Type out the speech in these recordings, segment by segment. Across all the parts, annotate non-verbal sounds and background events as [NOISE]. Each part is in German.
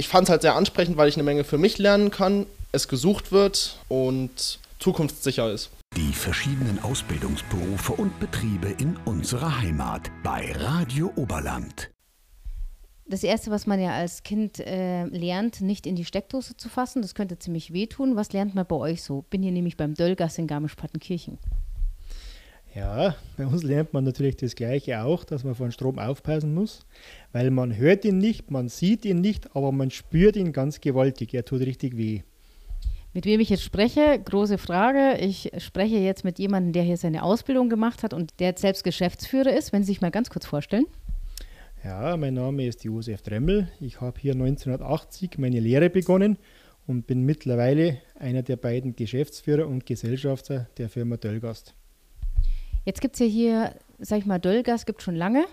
ich fand es halt sehr ansprechend, weil ich eine Menge für mich lernen kann, es gesucht wird und zukunftssicher ist. Die verschiedenen Ausbildungsberufe und Betriebe in unserer Heimat bei Radio Oberland. Das Erste, was man ja als Kind äh, lernt, nicht in die Steckdose zu fassen, das könnte ziemlich wehtun. Was lernt man bei euch so? Bin hier nämlich beim Döllgas in Garmisch-Partenkirchen. Ja, bei uns lernt man natürlich das Gleiche auch, dass man von Strom aufpassen muss, weil man hört ihn nicht, man sieht ihn nicht, aber man spürt ihn ganz gewaltig. Er tut richtig weh. Mit wem ich jetzt spreche, große Frage. Ich spreche jetzt mit jemandem, der hier seine Ausbildung gemacht hat und der jetzt selbst Geschäftsführer ist. Wenn Sie sich mal ganz kurz vorstellen. Ja, mein Name ist Josef Dremmel. Ich habe hier 1980 meine Lehre begonnen und bin mittlerweile einer der beiden Geschäftsführer und Gesellschafter der Firma Döllgast. Jetzt gibt es ja hier, sag ich mal, Döllgas gibt schon lange.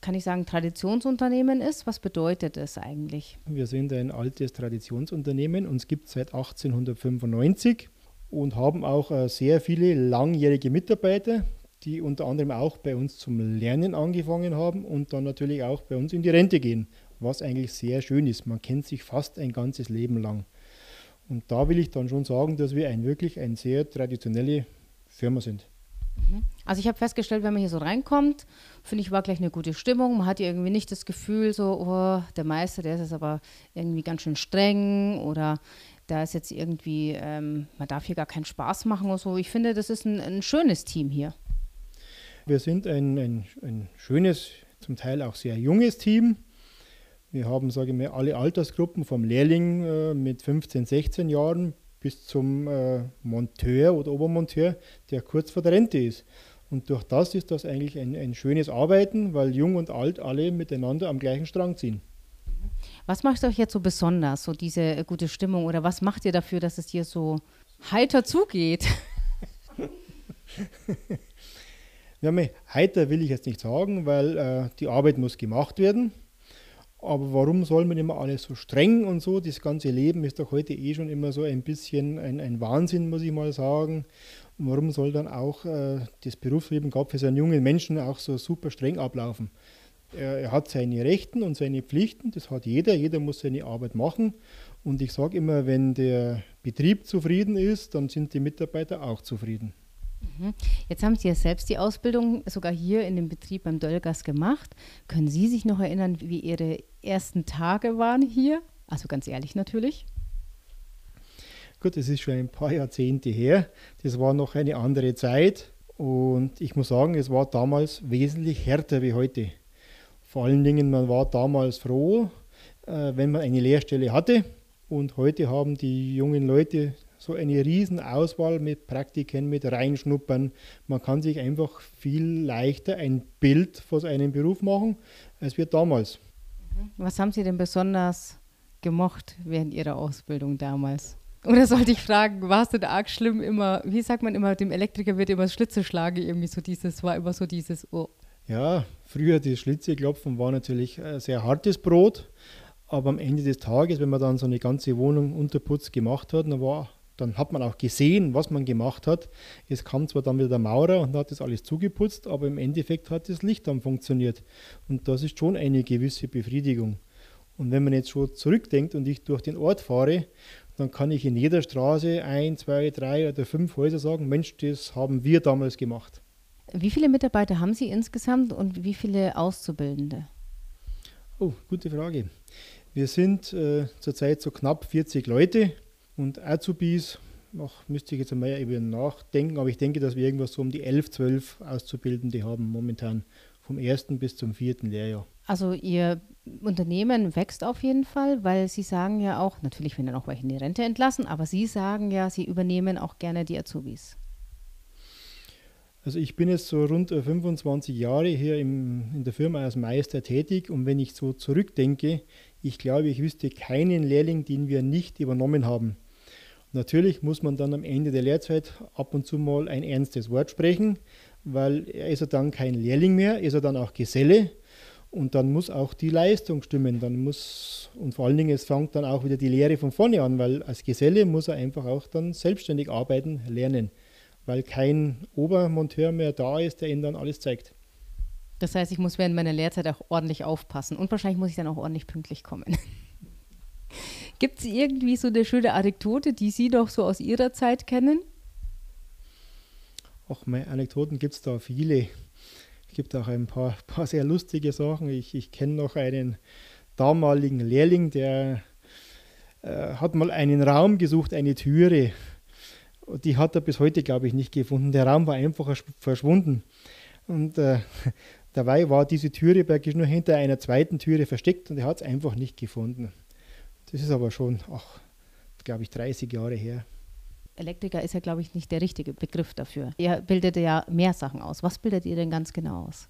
Kann ich sagen, Traditionsunternehmen ist. Was bedeutet das eigentlich? Wir sind ein altes Traditionsunternehmen. Gibt es seit 1895 und haben auch äh, sehr viele langjährige Mitarbeiter, die unter anderem auch bei uns zum Lernen angefangen haben und dann natürlich auch bei uns in die Rente gehen, was eigentlich sehr schön ist. Man kennt sich fast ein ganzes Leben lang. Und da will ich dann schon sagen, dass wir ein wirklich eine sehr traditionelle Firma sind. Mhm. Also ich habe festgestellt, wenn man hier so reinkommt, finde ich, war gleich eine gute Stimmung. Man hat irgendwie nicht das Gefühl, so, oh, der Meister, der ist jetzt aber irgendwie ganz schön streng oder da ist jetzt irgendwie, ähm, man darf hier gar keinen Spaß machen oder so. Ich finde, das ist ein, ein schönes Team hier. Wir sind ein, ein, ein schönes, zum Teil auch sehr junges Team. Wir haben, sage ich mal, alle Altersgruppen vom Lehrling äh, mit 15, 16 Jahren bis zum äh, Monteur oder Obermonteur, der kurz vor der Rente ist. Und durch das ist das eigentlich ein, ein schönes Arbeiten, weil jung und alt alle miteinander am gleichen Strang ziehen. Was macht euch jetzt so besonders, so diese gute Stimmung? Oder was macht ihr dafür, dass es hier so heiter zugeht? [LAUGHS] ja, heiter will ich jetzt nicht sagen, weil äh, die Arbeit muss gemacht werden. Aber warum soll man immer alles so streng und so? Das ganze Leben ist doch heute eh schon immer so ein bisschen ein, ein Wahnsinn, muss ich mal sagen. Und warum soll dann auch äh, das Berufsleben gerade für so einen jungen Menschen auch so super streng ablaufen? Er, er, hat seine Rechten und seine Pflichten, das hat jeder, jeder muss seine Arbeit machen. Und ich sage immer, wenn der Betrieb zufrieden ist, dann sind die Mitarbeiter auch zufrieden. Mhm. Jetzt haben Sie ja selbst die Ausbildung sogar hier in dem Betrieb beim Döllgas gemacht. Können Sie sich noch erinnern, wie Ihre ersten Tage waren hier? Also ganz ehrlich natürlich. Gut, das ist schon ein paar Jahrzehnte her. Das war noch eine andere Zeit. Und ich muss sagen, es war damals wesentlich härter wie heute. Vor allen Dingen, man war damals froh, äh, wenn man eine Lehrstelle hatte. Und heute haben die jungen Leute so eine riesen Auswahl mit Praktiken, mit Reinschnuppern. Man kann sich einfach viel leichter ein Bild von seinem Beruf machen, als wir damals. Mhm. Was haben Sie denn besonders gemocht während Ihrer Ausbildung damals? Oder sollte ich fragen, war es denn arg schlimm immer, wie sagt man immer, dem Elektriker wird immer das Schlitze schlagen, irgendwie so dieses, war immer so dieses, oh. Ja, früher die Schlitzeklopfen war natürlich ein sehr hartes Brot, aber am Ende des Tages, wenn man dann so eine ganze Wohnung unterputzt gemacht hat, dann war dann hat man auch gesehen, was man gemacht hat. Es kam zwar dann wieder der Maurer und hat das alles zugeputzt, aber im Endeffekt hat das Licht dann funktioniert. Und das ist schon eine gewisse Befriedigung. Und wenn man jetzt schon zurückdenkt und ich durch den Ort fahre, dann kann ich in jeder Straße ein, zwei, drei oder fünf Häuser sagen, Mensch, das haben wir damals gemacht. Wie viele Mitarbeiter haben Sie insgesamt und wie viele Auszubildende? Oh, gute Frage. Wir sind äh, zurzeit so knapp 40 Leute und Azubis, noch müsste ich jetzt einmal über nachdenken, aber ich denke, dass wir irgendwas so um die 11, 12 Auszubildende haben momentan, vom ersten bis zum vierten Lehrjahr. Also Ihr Unternehmen wächst auf jeden Fall, weil Sie sagen ja auch, natürlich werden dann auch welche in die Rente entlassen, aber Sie sagen ja, Sie übernehmen auch gerne die Azubis. Also ich bin jetzt so rund 25 Jahre hier im, in der Firma als Meister tätig und wenn ich so zurückdenke, ich glaube, ich wüsste keinen Lehrling, den wir nicht übernommen haben. Natürlich muss man dann am Ende der Lehrzeit ab und zu mal ein ernstes Wort sprechen, weil er ist ja dann kein Lehrling mehr, ist er dann auch Geselle und dann muss auch die Leistung stimmen. Dann muss, und vor allen Dingen, es fängt dann auch wieder die Lehre von vorne an, weil als Geselle muss er einfach auch dann selbstständig arbeiten, lernen, weil kein Obermonteur mehr da ist, der ihm dann alles zeigt. Das heißt, ich muss während meiner Lehrzeit auch ordentlich aufpassen und wahrscheinlich muss ich dann auch ordentlich pünktlich kommen. Gibt es irgendwie so eine schöne Anekdote, die Sie noch so aus Ihrer Zeit kennen? Ach, meine Anekdoten gibt es da viele. Es gibt auch ein paar, [LAUGHS] paar sehr lustige Sachen. Ich, ich kenne noch einen damaligen Lehrling, der äh, hat mal einen Raum gesucht, eine Türe. Die hat er bis heute, glaube ich, nicht gefunden. Der Raum war einfach verschwunden. Und äh, [LAUGHS] dabei war diese Türe praktisch nur hinter einer zweiten Türe versteckt und er hat es einfach nicht gefunden. Das ist aber schon, ach, glaube ich, 30 Jahre her. Elektriker ist ja, glaube ich, nicht der richtige Begriff dafür. Ihr bildet ja mehr Sachen aus. Was bildet ihr denn ganz genau aus?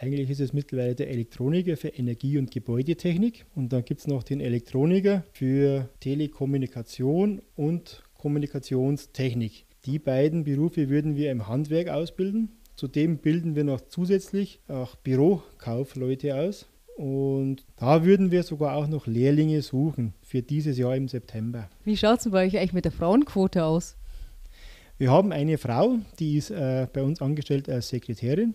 Eigentlich ist es mittlerweile der Elektroniker für Energie- und Gebäudetechnik. Und dann gibt es noch den Elektroniker für Telekommunikation und Kommunikationstechnik. Die beiden Berufe würden wir im Handwerk ausbilden. Zudem bilden wir noch zusätzlich auch Bürokaufleute aus. Und da würden wir sogar auch noch Lehrlinge suchen für dieses Jahr im September. Wie schaut es denn bei euch eigentlich mit der Frauenquote aus? Wir haben eine Frau, die ist äh, bei uns angestellt als Sekretärin.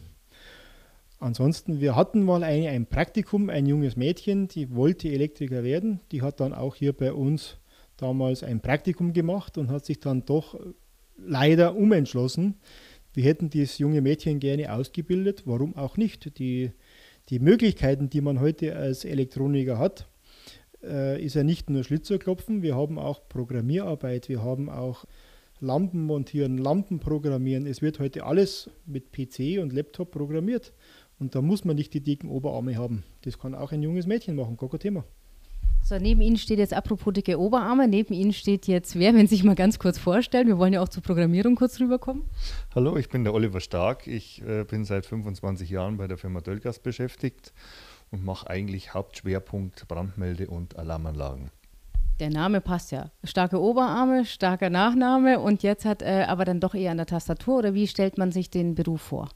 Ansonsten, wir hatten mal eine, ein Praktikum, ein junges Mädchen, die wollte Elektriker werden. Die hat dann auch hier bei uns damals ein Praktikum gemacht und hat sich dann doch leider umentschlossen. Wir hätten dieses junge Mädchen gerne ausgebildet, warum auch nicht? Die, die Möglichkeiten, die man heute als Elektroniker hat, äh, ist ja nicht nur Schlitzerklopfen, wir haben auch Programmierarbeit, wir haben auch Lampen montieren, Lampen programmieren. Es wird heute alles mit PC und Laptop programmiert. Und da muss man nicht die dicken Oberarme haben. Das kann auch ein junges Mädchen machen, gar kein Thema. So, neben Ihnen steht jetzt apropos dicke Oberarme, neben Ihnen steht jetzt wer, wenn Sie sich mal ganz kurz vorstellen. Wir wollen ja auch zur Programmierung kurz rüberkommen. Hallo, ich bin der Oliver Stark. Ich äh, bin seit 25 Jahren bei der Firma Dölgas beschäftigt und mache eigentlich Hauptschwerpunkt Brandmelde- und Alarmanlagen. Der Name passt ja. Starke Oberarme, starker Nachname und jetzt hat äh, aber dann doch eher an der Tastatur oder wie stellt man sich den Beruf vor?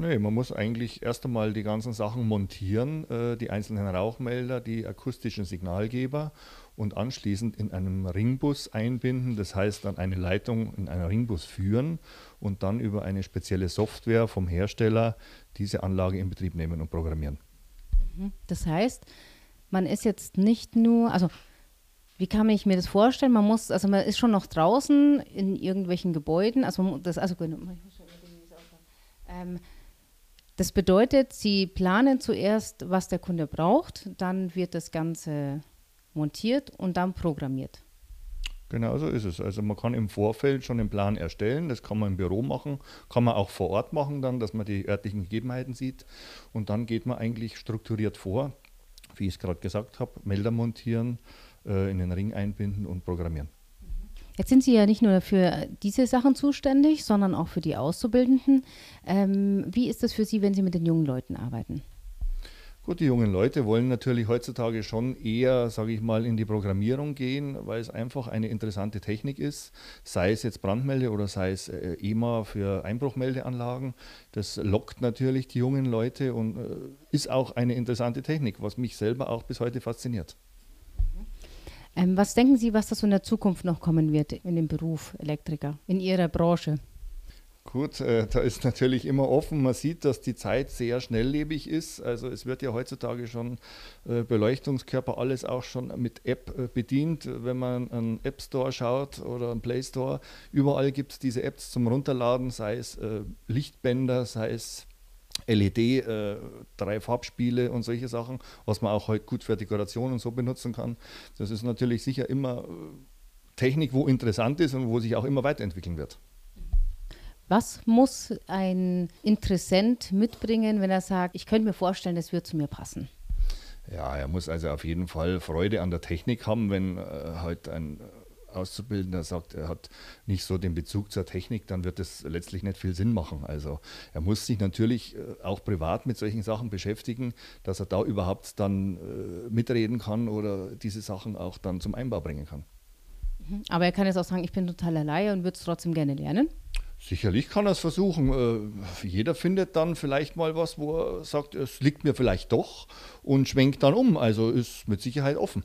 Nee, man muss eigentlich erst einmal die ganzen Sachen montieren, äh, die einzelnen Rauchmelder, die akustischen Signalgeber und anschließend in einem Ringbus einbinden, das heißt dann eine Leitung in einen Ringbus führen und dann über eine spezielle Software vom Hersteller diese Anlage in Betrieb nehmen und programmieren. Mhm. Das heißt, man ist jetzt nicht nur, also wie kann ich mir das vorstellen? Man muss, also man ist schon noch draußen in irgendwelchen Gebäuden, also das, also ähm, das bedeutet, Sie planen zuerst, was der Kunde braucht, dann wird das Ganze montiert und dann programmiert. Genau so ist es. Also man kann im Vorfeld schon einen Plan erstellen, das kann man im Büro machen, kann man auch vor Ort machen, dann, dass man die örtlichen Gegebenheiten sieht. Und dann geht man eigentlich strukturiert vor, wie ich es gerade gesagt habe, Melder montieren, äh, in den Ring einbinden und programmieren. Jetzt sind Sie ja nicht nur für diese Sachen zuständig, sondern auch für die Auszubildenden. Ähm, wie ist das für Sie, wenn Sie mit den jungen Leuten arbeiten? Gut, die jungen Leute wollen natürlich heutzutage schon eher, sage ich mal, in die Programmierung gehen, weil es einfach eine interessante Technik ist, sei es jetzt Brandmelde oder sei es äh, EMA für Einbruchmeldeanlagen. Das lockt natürlich die jungen Leute und äh, ist auch eine interessante Technik, was mich selber auch bis heute fasziniert. Ähm, was denken Sie, was das in der Zukunft noch kommen wird in dem Beruf Elektriker, in Ihrer Branche? Gut, äh, da ist natürlich immer offen. Man sieht, dass die Zeit sehr schnelllebig ist. Also es wird ja heutzutage schon äh, Beleuchtungskörper alles auch schon mit App äh, bedient. Wenn man einen App Store schaut oder einen Play Store, überall gibt es diese Apps zum Runterladen, sei es äh, Lichtbänder, sei es LED, äh, drei Farbspiele und solche Sachen, was man auch heute gut für Dekoration und so benutzen kann. Das ist natürlich sicher immer äh, Technik, wo interessant ist und wo sich auch immer weiterentwickeln wird. Was muss ein Interessent mitbringen, wenn er sagt, ich könnte mir vorstellen, das wird zu mir passen? Ja, er muss also auf jeden Fall Freude an der Technik haben, wenn äh, halt ein Auszubildender sagt, er hat nicht so den Bezug zur Technik, dann wird es letztlich nicht viel Sinn machen. Also er muss sich natürlich äh, auch privat mit solchen Sachen beschäftigen, dass er da überhaupt dann äh, mitreden kann oder diese Sachen auch dann zum Einbau bringen kann. Mhm. Aber er kann jetzt auch sagen, ich bin totaler Laie und würde es trotzdem gerne lernen. Sicherlich kann er es versuchen. Äh, jeder findet dann vielleicht mal was, wo er sagt, es liegt mir vielleicht doch und schwenkt dann um. Also ist mit Sicherheit offen.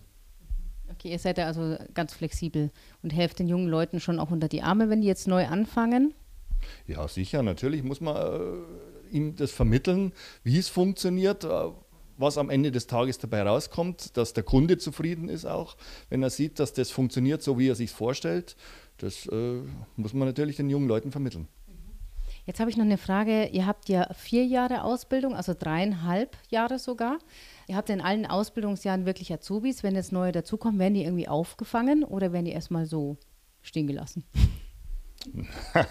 Okay, ihr seid ja also ganz flexibel und helft den jungen Leuten schon auch unter die Arme, wenn die jetzt neu anfangen? Ja, sicher. Natürlich muss man äh, ihnen das vermitteln, wie es funktioniert, äh, was am Ende des Tages dabei rauskommt, dass der Kunde zufrieden ist auch, wenn er sieht, dass das funktioniert, so wie er sich vorstellt. Das äh, muss man natürlich den jungen Leuten vermitteln. Jetzt habe ich noch eine Frage. Ihr habt ja vier Jahre Ausbildung, also dreieinhalb Jahre sogar. Ihr habt in allen Ausbildungsjahren wirklich Azubis. Wenn jetzt neue dazukommen, werden die irgendwie aufgefangen oder werden die erstmal so stehen gelassen? [LAUGHS]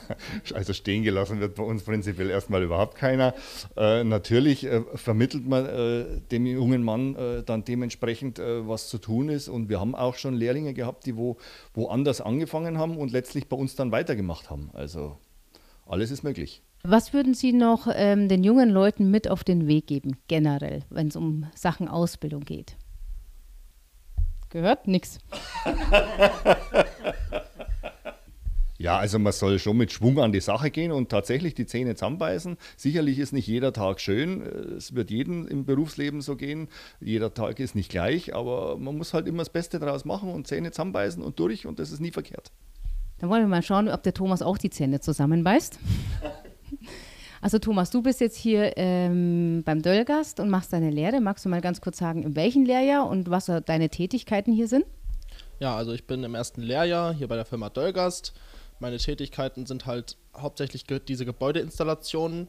Also stehen gelassen wird bei uns prinzipiell erstmal überhaupt keiner. Äh, natürlich äh, vermittelt man äh, dem jungen Mann äh, dann dementsprechend, äh, was zu tun ist. Und wir haben auch schon Lehrlinge gehabt, die wo, woanders angefangen haben und letztlich bei uns dann weitergemacht haben. Also alles ist möglich. Was würden Sie noch ähm, den jungen Leuten mit auf den Weg geben, generell, wenn es um Sachen Ausbildung geht? Gehört? Nix. [LAUGHS] Ja, also man soll schon mit Schwung an die Sache gehen und tatsächlich die Zähne zusammenbeißen. Sicherlich ist nicht jeder Tag schön. Es wird jedem im Berufsleben so gehen. Jeder Tag ist nicht gleich, aber man muss halt immer das Beste daraus machen und Zähne zusammenbeißen und durch und das ist nie verkehrt. Dann wollen wir mal schauen, ob der Thomas auch die Zähne zusammenbeißt. Also Thomas, du bist jetzt hier ähm, beim Döllgast und machst deine Lehre. Magst du mal ganz kurz sagen, in welchem Lehrjahr und was deine Tätigkeiten hier sind? Ja, also ich bin im ersten Lehrjahr hier bei der Firma Döllgast. Meine Tätigkeiten sind halt hauptsächlich diese Gebäudeinstallationen,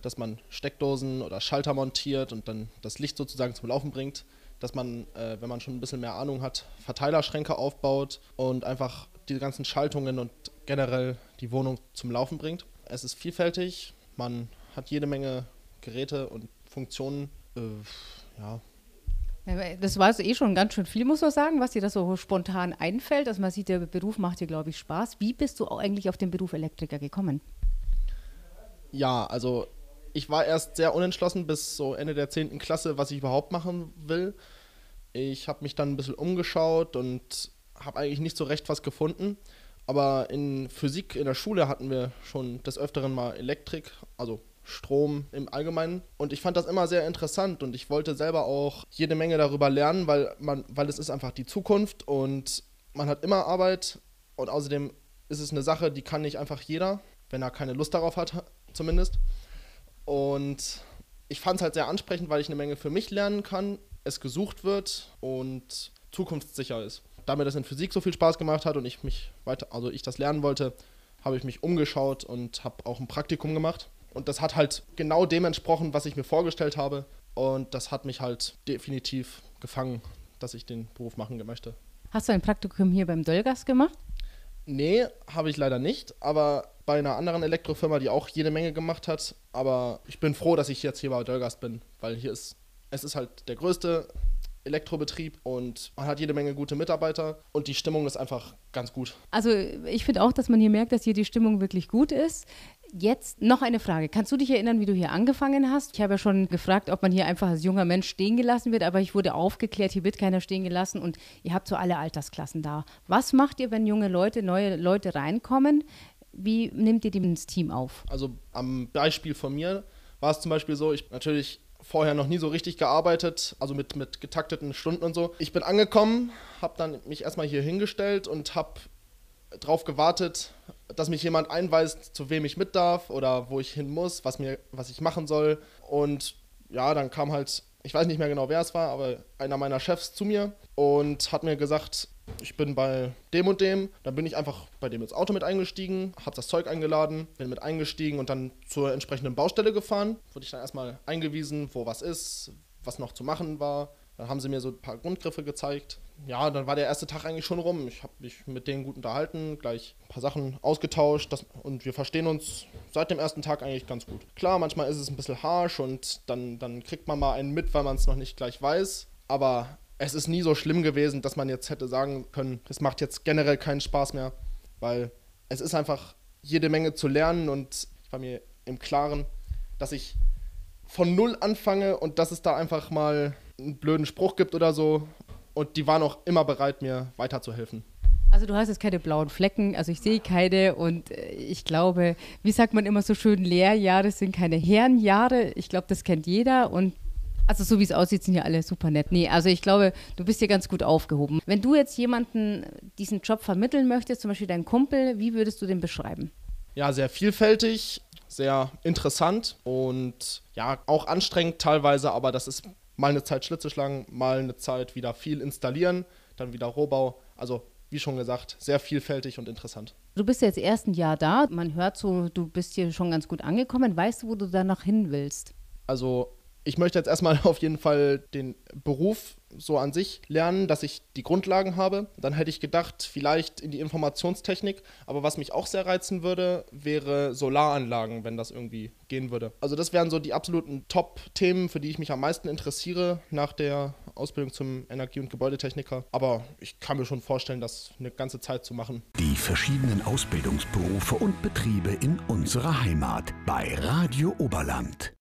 dass man Steckdosen oder Schalter montiert und dann das Licht sozusagen zum Laufen bringt. Dass man, äh, wenn man schon ein bisschen mehr Ahnung hat, Verteilerschränke aufbaut und einfach diese ganzen Schaltungen und generell die Wohnung zum Laufen bringt. Es ist vielfältig, man hat jede Menge Geräte und Funktionen. Äh, ja. Das war also eh schon ganz schön viel, muss man sagen, was dir da so spontan einfällt. Also man sieht, der Beruf macht dir, glaube ich, Spaß. Wie bist du eigentlich auf den Beruf Elektriker gekommen? Ja, also ich war erst sehr unentschlossen bis so Ende der 10. Klasse, was ich überhaupt machen will. Ich habe mich dann ein bisschen umgeschaut und habe eigentlich nicht so recht was gefunden. Aber in Physik in der Schule hatten wir schon des Öfteren mal Elektrik, also Strom im Allgemeinen. Und ich fand das immer sehr interessant und ich wollte selber auch jede Menge darüber lernen, weil man, weil es ist einfach die Zukunft und man hat immer Arbeit und außerdem ist es eine Sache, die kann nicht einfach jeder, wenn er keine Lust darauf hat, zumindest. Und ich fand es halt sehr ansprechend, weil ich eine Menge für mich lernen kann, es gesucht wird und zukunftssicher ist da mir das in Physik so viel Spaß gemacht hat und ich mich weiter, also ich das lernen wollte, habe ich mich umgeschaut und habe auch ein Praktikum gemacht. Und das hat halt genau dem entsprochen, was ich mir vorgestellt habe. Und das hat mich halt definitiv gefangen, dass ich den Beruf machen möchte. Hast du ein Praktikum hier beim Dölgas gemacht? Nee, habe ich leider nicht, aber bei einer anderen Elektrofirma, die auch jede Menge gemacht hat. Aber ich bin froh, dass ich jetzt hier bei Dölgast bin, weil hier ist, es ist halt der größte Elektrobetrieb und man hat jede Menge gute Mitarbeiter und die Stimmung ist einfach ganz gut. Also ich finde auch, dass man hier merkt, dass hier die Stimmung wirklich gut ist. Jetzt noch eine Frage. Kannst du dich erinnern, wie du hier angefangen hast? Ich habe ja schon gefragt, ob man hier einfach als junger Mensch stehen gelassen wird, aber ich wurde aufgeklärt, hier wird keiner stehen gelassen und ihr habt so alle Altersklassen da. Was macht ihr, wenn junge Leute, neue Leute reinkommen? Wie nehmt ihr die ins Team auf? Also am Beispiel von mir war es zum Beispiel so, ich natürlich vorher noch nie so richtig gearbeitet, also mit, mit getakteten Stunden und so. Ich bin angekommen, habe dann mich erstmal hier hingestellt und habe darauf gewartet, dass mich jemand einweist, zu wem ich mit darf oder wo ich hin muss, was, mir, was ich machen soll. Und ja, dann kam halt, ich weiß nicht mehr genau, wer es war, aber einer meiner Chefs zu mir und hat mir gesagt, ich bin bei dem und dem. Dann bin ich einfach bei dem ins Auto mit eingestiegen, habe das Zeug eingeladen, bin mit eingestiegen und dann zur entsprechenden Baustelle gefahren. Wurde ich dann erstmal eingewiesen, wo was ist, was noch zu machen war. Dann haben sie mir so ein paar Grundgriffe gezeigt. Ja, dann war der erste Tag eigentlich schon rum. Ich habe mich mit denen gut unterhalten, gleich ein paar Sachen ausgetauscht das, und wir verstehen uns seit dem ersten Tag eigentlich ganz gut. Klar, manchmal ist es ein bisschen harsh und dann, dann kriegt man mal einen mit, weil man es noch nicht gleich weiß. Aber es ist nie so schlimm gewesen, dass man jetzt hätte sagen können, es macht jetzt generell keinen Spaß mehr, weil es ist einfach jede Menge zu lernen und ich war mir im Klaren, dass ich von null anfange und dass es da einfach mal einen blöden Spruch gibt oder so und die waren auch immer bereit, mir weiterzuhelfen. Also du hast jetzt keine blauen Flecken, also ich sehe keine und äh, ich glaube, wie sagt man immer so schön, Lehrjahre sind keine Herrenjahre. Ich glaube, das kennt jeder und also so wie es aussieht, sind ja alle super nett. Nee, also ich glaube, du bist hier ganz gut aufgehoben. Wenn du jetzt jemanden diesen Job vermitteln möchtest, zum Beispiel deinen Kumpel, wie würdest du den beschreiben? Ja, sehr vielfältig, sehr interessant und ja, auch anstrengend teilweise, aber das ist mal eine Zeit Schlitze schlagen, mal eine Zeit wieder viel installieren, dann wieder Rohbau. Also wie schon gesagt, sehr vielfältig und interessant. Du bist jetzt erst ein Jahr da. Man hört so, du bist hier schon ganz gut angekommen. Weißt du, wo du da noch hin willst? Also ich möchte jetzt erstmal [LAUGHS] auf jeden Fall den Beruf so an sich lernen, dass ich die Grundlagen habe. Dann hätte ich gedacht, vielleicht in die Informationstechnik. Aber was mich auch sehr reizen würde, wäre Solaranlagen, wenn das irgendwie gehen würde. Also das wären so die absoluten Top-Themen, für die ich mich am meisten interessiere nach der Ausbildung zum Energie- und Gebäudetechniker. Aber ich kann mir schon vorstellen, das eine ganze Zeit zu machen. Die verschiedenen Ausbildungsberufe und Betriebe in unserer Heimat bei Radio Oberland.